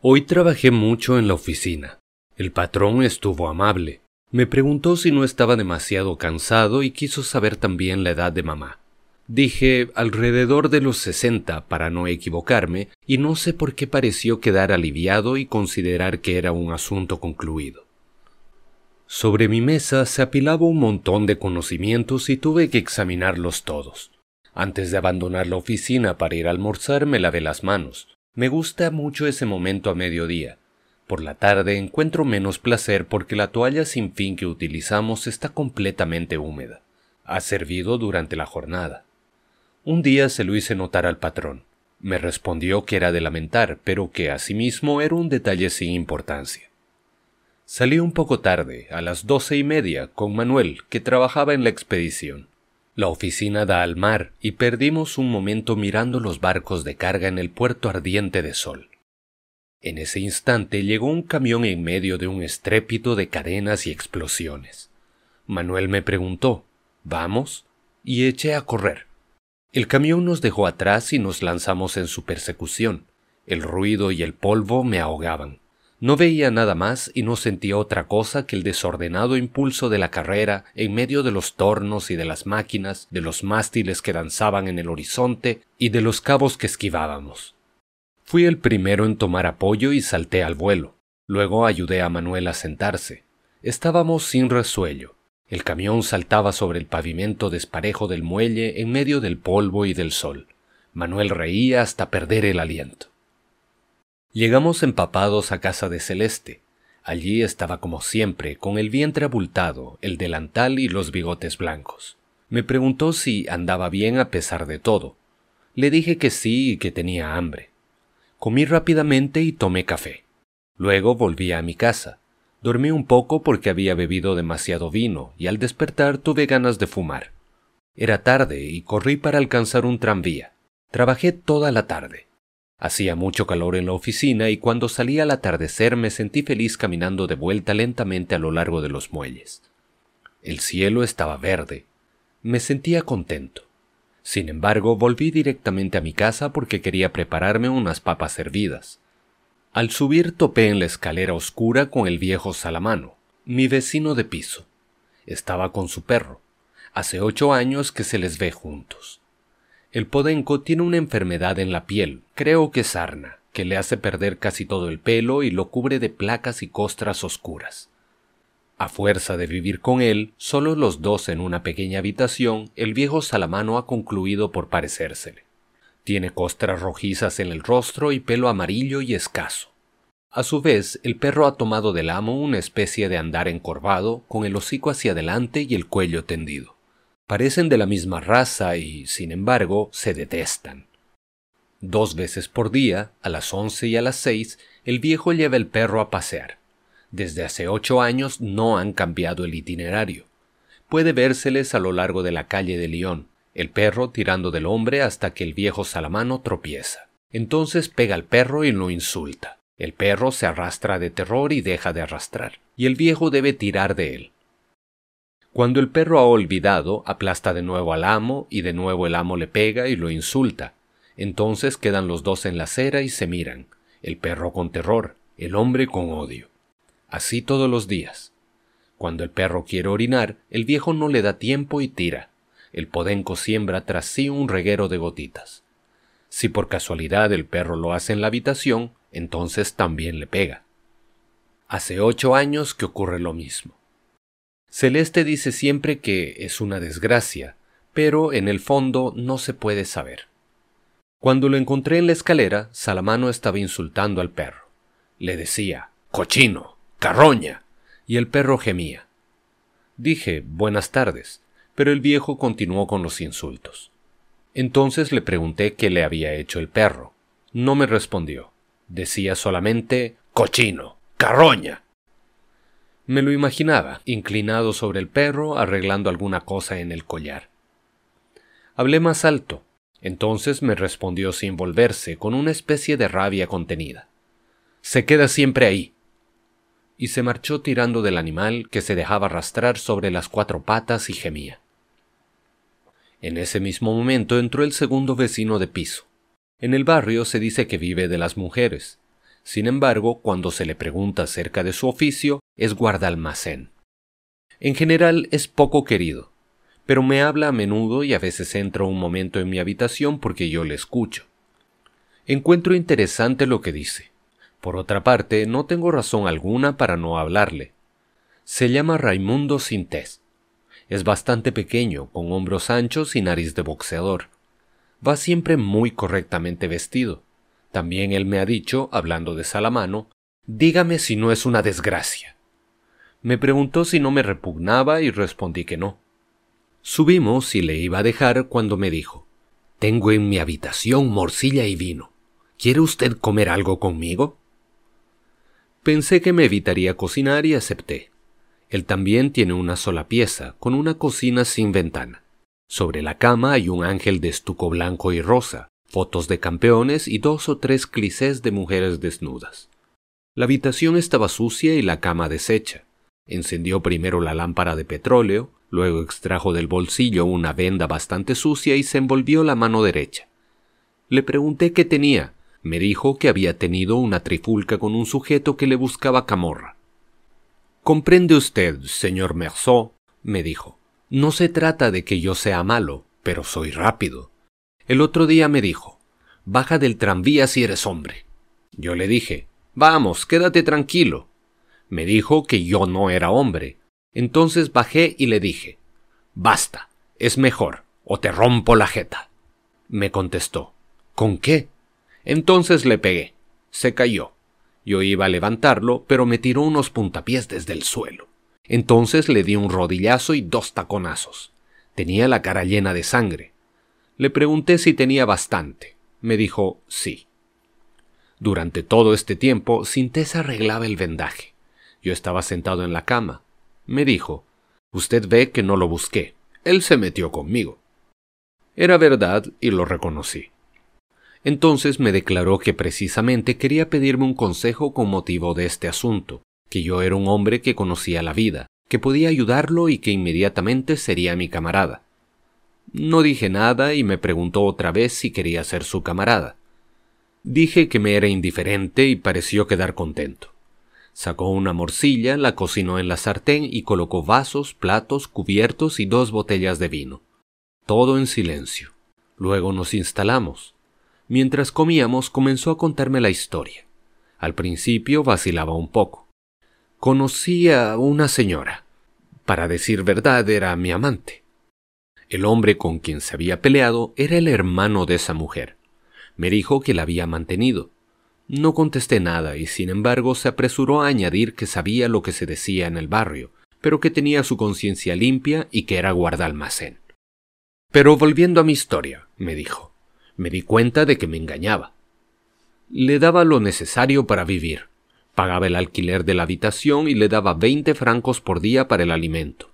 Hoy trabajé mucho en la oficina. El patrón estuvo amable. Me preguntó si no estaba demasiado cansado y quiso saber también la edad de mamá. Dije alrededor de los sesenta para no equivocarme, y no sé por qué pareció quedar aliviado y considerar que era un asunto concluido. Sobre mi mesa se apilaba un montón de conocimientos y tuve que examinarlos todos. Antes de abandonar la oficina para ir a almorzar me lavé las manos. Me gusta mucho ese momento a mediodía. Por la tarde encuentro menos placer porque la toalla sin fin que utilizamos está completamente húmeda. Ha servido durante la jornada. Un día se lo hice notar al patrón. Me respondió que era de lamentar, pero que asimismo era un detalle sin importancia. Salí un poco tarde, a las doce y media, con Manuel, que trabajaba en la expedición. La oficina da al mar y perdimos un momento mirando los barcos de carga en el puerto ardiente de sol. En ese instante llegó un camión en medio de un estrépito de cadenas y explosiones. Manuel me preguntó ¿Vamos? y eché a correr. El camión nos dejó atrás y nos lanzamos en su persecución. El ruido y el polvo me ahogaban. No veía nada más y no sentía otra cosa que el desordenado impulso de la carrera en medio de los tornos y de las máquinas, de los mástiles que danzaban en el horizonte y de los cabos que esquivábamos. Fui el primero en tomar apoyo y salté al vuelo. Luego ayudé a Manuel a sentarse. Estábamos sin resuello. El camión saltaba sobre el pavimento desparejo del muelle en medio del polvo y del sol. Manuel reía hasta perder el aliento. Llegamos empapados a casa de Celeste. Allí estaba como siempre, con el vientre abultado, el delantal y los bigotes blancos. Me preguntó si andaba bien a pesar de todo. Le dije que sí y que tenía hambre. Comí rápidamente y tomé café. Luego volví a mi casa. Dormí un poco porque había bebido demasiado vino y al despertar tuve ganas de fumar. Era tarde y corrí para alcanzar un tranvía. Trabajé toda la tarde. Hacía mucho calor en la oficina y cuando salí al atardecer me sentí feliz caminando de vuelta lentamente a lo largo de los muelles. El cielo estaba verde. Me sentía contento. Sin embargo, volví directamente a mi casa porque quería prepararme unas papas hervidas. Al subir topé en la escalera oscura con el viejo Salamano, mi vecino de piso. Estaba con su perro. Hace ocho años que se les ve juntos. El podenco tiene una enfermedad en la piel, creo que sarna, que le hace perder casi todo el pelo y lo cubre de placas y costras oscuras. A fuerza de vivir con él, solo los dos en una pequeña habitación, el viejo Salamano ha concluido por parecérsele. Tiene costras rojizas en el rostro y pelo amarillo y escaso. A su vez, el perro ha tomado del amo una especie de andar encorvado, con el hocico hacia adelante y el cuello tendido. Parecen de la misma raza y, sin embargo, se detestan. Dos veces por día, a las once y a las seis, el viejo lleva el perro a pasear. Desde hace ocho años no han cambiado el itinerario. Puede vérseles a lo largo de la calle de León, el perro tirando del hombre hasta que el viejo salamano tropieza. Entonces pega al perro y lo insulta. El perro se arrastra de terror y deja de arrastrar, y el viejo debe tirar de él. Cuando el perro ha olvidado, aplasta de nuevo al amo y de nuevo el amo le pega y lo insulta. Entonces quedan los dos en la acera y se miran, el perro con terror, el hombre con odio. Así todos los días. Cuando el perro quiere orinar, el viejo no le da tiempo y tira el podenco siembra tras sí un reguero de gotitas. Si por casualidad el perro lo hace en la habitación, entonces también le pega. Hace ocho años que ocurre lo mismo. Celeste dice siempre que es una desgracia, pero en el fondo no se puede saber. Cuando lo encontré en la escalera, Salamano estaba insultando al perro. Le decía, cochino, carroña, y el perro gemía. Dije, buenas tardes, pero el viejo continuó con los insultos. Entonces le pregunté qué le había hecho el perro. No me respondió. Decía solamente cochino, carroña. Me lo imaginaba, inclinado sobre el perro, arreglando alguna cosa en el collar. Hablé más alto. Entonces me respondió sin volverse, con una especie de rabia contenida. Se queda siempre ahí y se marchó tirando del animal que se dejaba arrastrar sobre las cuatro patas y gemía. En ese mismo momento entró el segundo vecino de piso. En el barrio se dice que vive de las mujeres. Sin embargo, cuando se le pregunta acerca de su oficio, es guardalmacén. En general es poco querido, pero me habla a menudo y a veces entra un momento en mi habitación porque yo le escucho. Encuentro interesante lo que dice. Por otra parte, no tengo razón alguna para no hablarle. Se llama Raimundo Sintés. Es bastante pequeño, con hombros anchos y nariz de boxeador. Va siempre muy correctamente vestido. También él me ha dicho, hablando de Salamano, dígame si no es una desgracia. Me preguntó si no me repugnaba y respondí que no. Subimos y le iba a dejar cuando me dijo, Tengo en mi habitación morcilla y vino. ¿Quiere usted comer algo conmigo? Pensé que me evitaría cocinar y acepté. Él también tiene una sola pieza, con una cocina sin ventana. Sobre la cama hay un ángel de estuco blanco y rosa, fotos de campeones y dos o tres clichés de mujeres desnudas. La habitación estaba sucia y la cama deshecha. Encendió primero la lámpara de petróleo, luego extrajo del bolsillo una venda bastante sucia y se envolvió la mano derecha. Le pregunté qué tenía. Me dijo que había tenido una trifulca con un sujeto que le buscaba camorra. Comprende usted, señor Merceau, me dijo. No se trata de que yo sea malo, pero soy rápido. El otro día me dijo, baja del tranvía si eres hombre. Yo le dije, vamos, quédate tranquilo. Me dijo que yo no era hombre. Entonces bajé y le dije, Basta, es mejor, o te rompo la jeta. Me contestó, ¿con qué? Entonces le pegué. Se cayó. Yo iba a levantarlo, pero me tiró unos puntapiés desde el suelo. Entonces le di un rodillazo y dos taconazos. Tenía la cara llena de sangre. Le pregunté si tenía bastante. Me dijo sí. Durante todo este tiempo, Sintés arreglaba el vendaje. Yo estaba sentado en la cama. Me dijo, Usted ve que no lo busqué. Él se metió conmigo. Era verdad y lo reconocí. Entonces me declaró que precisamente quería pedirme un consejo con motivo de este asunto, que yo era un hombre que conocía la vida, que podía ayudarlo y que inmediatamente sería mi camarada. No dije nada y me preguntó otra vez si quería ser su camarada. Dije que me era indiferente y pareció quedar contento. Sacó una morcilla, la cocinó en la sartén y colocó vasos, platos, cubiertos y dos botellas de vino. Todo en silencio. Luego nos instalamos. Mientras comíamos comenzó a contarme la historia. Al principio vacilaba un poco. Conocí a una señora. Para decir verdad era mi amante. El hombre con quien se había peleado era el hermano de esa mujer. Me dijo que la había mantenido, no contesté nada y sin embargo se apresuró a añadir que sabía lo que se decía en el barrio, pero que tenía su conciencia limpia y que era guardalmacén. Pero volviendo a mi historia, me dijo, me di cuenta de que me engañaba. Le daba lo necesario para vivir, pagaba el alquiler de la habitación y le daba veinte francos por día para el alimento.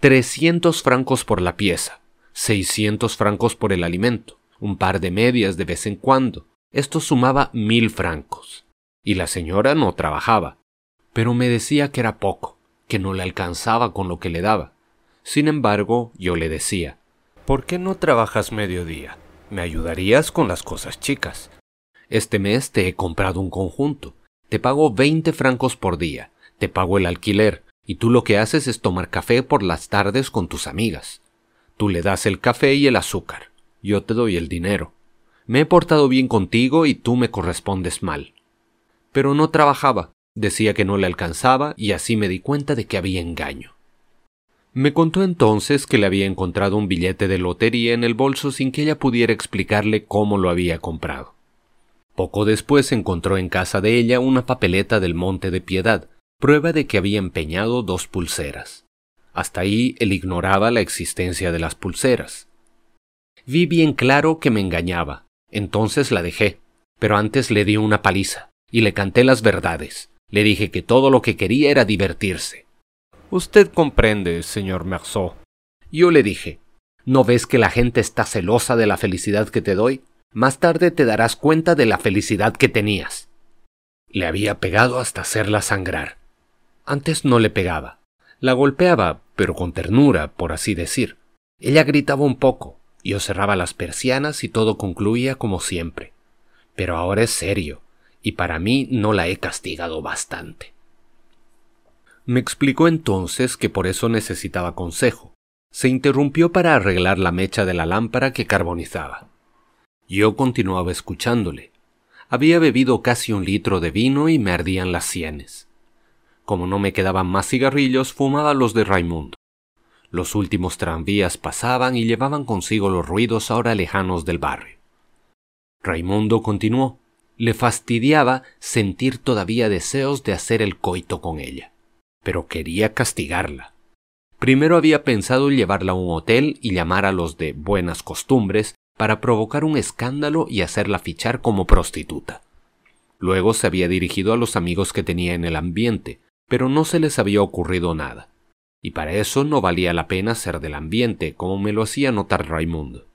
Trescientos francos por la pieza, seiscientos francos por el alimento, un par de medias de vez en cuando, esto sumaba mil francos. Y la señora no trabajaba, pero me decía que era poco, que no le alcanzaba con lo que le daba. Sin embargo, yo le decía, ¿por qué no trabajas mediodía? Me ayudarías con las cosas chicas. Este mes te he comprado un conjunto. Te pago veinte francos por día. Te pago el alquiler. Y tú lo que haces es tomar café por las tardes con tus amigas. Tú le das el café y el azúcar. Yo te doy el dinero. Me he portado bien contigo y tú me correspondes mal. Pero no trabajaba, decía que no le alcanzaba y así me di cuenta de que había engaño. Me contó entonces que le había encontrado un billete de lotería en el bolso sin que ella pudiera explicarle cómo lo había comprado. Poco después encontró en casa de ella una papeleta del Monte de Piedad, prueba de que había empeñado dos pulseras. Hasta ahí él ignoraba la existencia de las pulseras. Vi bien claro que me engañaba, entonces la dejé, pero antes le di una paliza y le canté las verdades. Le dije que todo lo que quería era divertirse. Usted comprende, señor Merceau. Yo le dije, ¿no ves que la gente está celosa de la felicidad que te doy? Más tarde te darás cuenta de la felicidad que tenías. Le había pegado hasta hacerla sangrar. Antes no le pegaba. La golpeaba, pero con ternura, por así decir. Ella gritaba un poco, yo cerraba las persianas y todo concluía como siempre. Pero ahora es serio, y para mí no la he castigado bastante. Me explicó entonces que por eso necesitaba consejo. Se interrumpió para arreglar la mecha de la lámpara que carbonizaba. Yo continuaba escuchándole. Había bebido casi un litro de vino y me ardían las sienes. Como no me quedaban más cigarrillos, fumaba los de Raimundo. Los últimos tranvías pasaban y llevaban consigo los ruidos ahora lejanos del barrio. Raimundo continuó. Le fastidiaba sentir todavía deseos de hacer el coito con ella, pero quería castigarla. Primero había pensado llevarla a un hotel y llamar a los de buenas costumbres para provocar un escándalo y hacerla fichar como prostituta. Luego se había dirigido a los amigos que tenía en el ambiente, pero no se les había ocurrido nada, y para eso no valía la pena ser del ambiente, como me lo hacía notar Raimundo.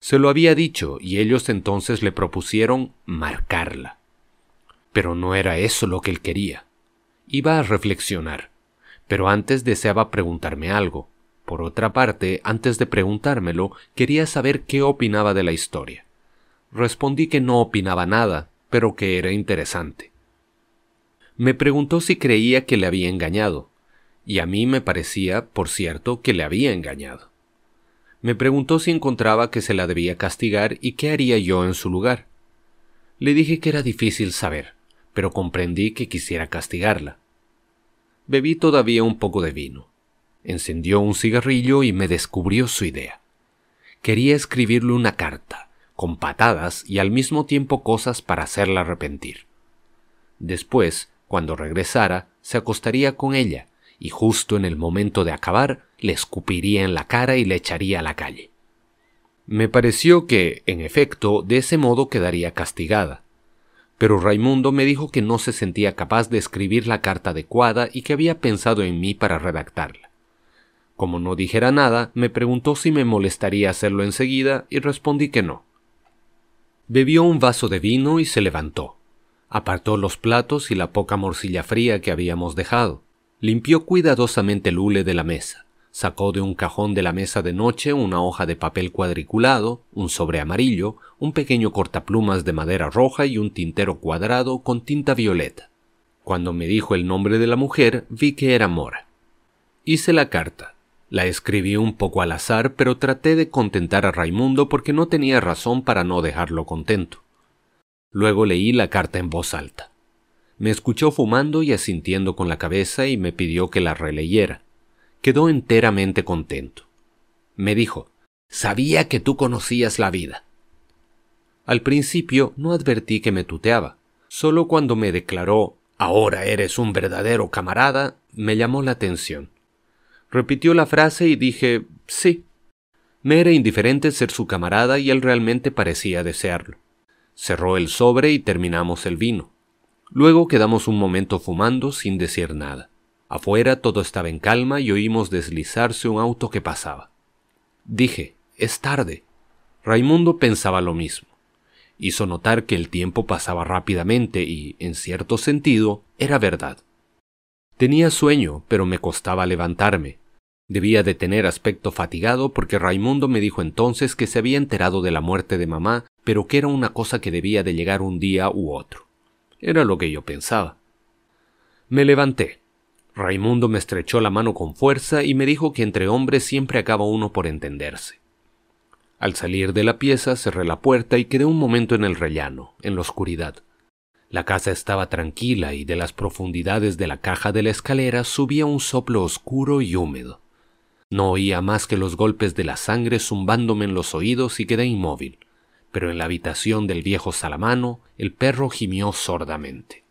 Se lo había dicho y ellos entonces le propusieron marcarla. Pero no era eso lo que él quería. Iba a reflexionar, pero antes deseaba preguntarme algo. Por otra parte, antes de preguntármelo, quería saber qué opinaba de la historia. Respondí que no opinaba nada, pero que era interesante. Me preguntó si creía que le había engañado, y a mí me parecía, por cierto, que le había engañado. Me preguntó si encontraba que se la debía castigar y qué haría yo en su lugar. Le dije que era difícil saber, pero comprendí que quisiera castigarla. Bebí todavía un poco de vino. Encendió un cigarrillo y me descubrió su idea. Quería escribirle una carta, con patadas y al mismo tiempo cosas para hacerla arrepentir. Después, cuando regresara, se acostaría con ella y justo en el momento de acabar le escupiría en la cara y le echaría a la calle. Me pareció que, en efecto, de ese modo quedaría castigada. Pero Raimundo me dijo que no se sentía capaz de escribir la carta adecuada y que había pensado en mí para redactarla. Como no dijera nada, me preguntó si me molestaría hacerlo enseguida y respondí que no. Bebió un vaso de vino y se levantó. Apartó los platos y la poca morcilla fría que habíamos dejado. Limpió cuidadosamente el hule de la mesa, sacó de un cajón de la mesa de noche una hoja de papel cuadriculado, un sobre amarillo, un pequeño cortaplumas de madera roja y un tintero cuadrado con tinta violeta. Cuando me dijo el nombre de la mujer, vi que era Mora. Hice la carta. La escribí un poco al azar, pero traté de contentar a Raimundo porque no tenía razón para no dejarlo contento. Luego leí la carta en voz alta. Me escuchó fumando y asintiendo con la cabeza y me pidió que la releyera. Quedó enteramente contento. Me dijo, Sabía que tú conocías la vida. Al principio no advertí que me tuteaba. Solo cuando me declaró Ahora eres un verdadero camarada, me llamó la atención. Repitió la frase y dije Sí. Me era indiferente ser su camarada y él realmente parecía desearlo. Cerró el sobre y terminamos el vino. Luego quedamos un momento fumando sin decir nada. Afuera todo estaba en calma y oímos deslizarse un auto que pasaba. Dije, es tarde. Raimundo pensaba lo mismo. Hizo notar que el tiempo pasaba rápidamente y, en cierto sentido, era verdad. Tenía sueño, pero me costaba levantarme. Debía de tener aspecto fatigado porque Raimundo me dijo entonces que se había enterado de la muerte de mamá, pero que era una cosa que debía de llegar un día u otro. Era lo que yo pensaba. Me levanté. Raimundo me estrechó la mano con fuerza y me dijo que entre hombres siempre acaba uno por entenderse. Al salir de la pieza cerré la puerta y quedé un momento en el rellano, en la oscuridad. La casa estaba tranquila y de las profundidades de la caja de la escalera subía un soplo oscuro y húmedo. No oía más que los golpes de la sangre zumbándome en los oídos y quedé inmóvil pero en la habitación del viejo Salamano el perro gimió sordamente.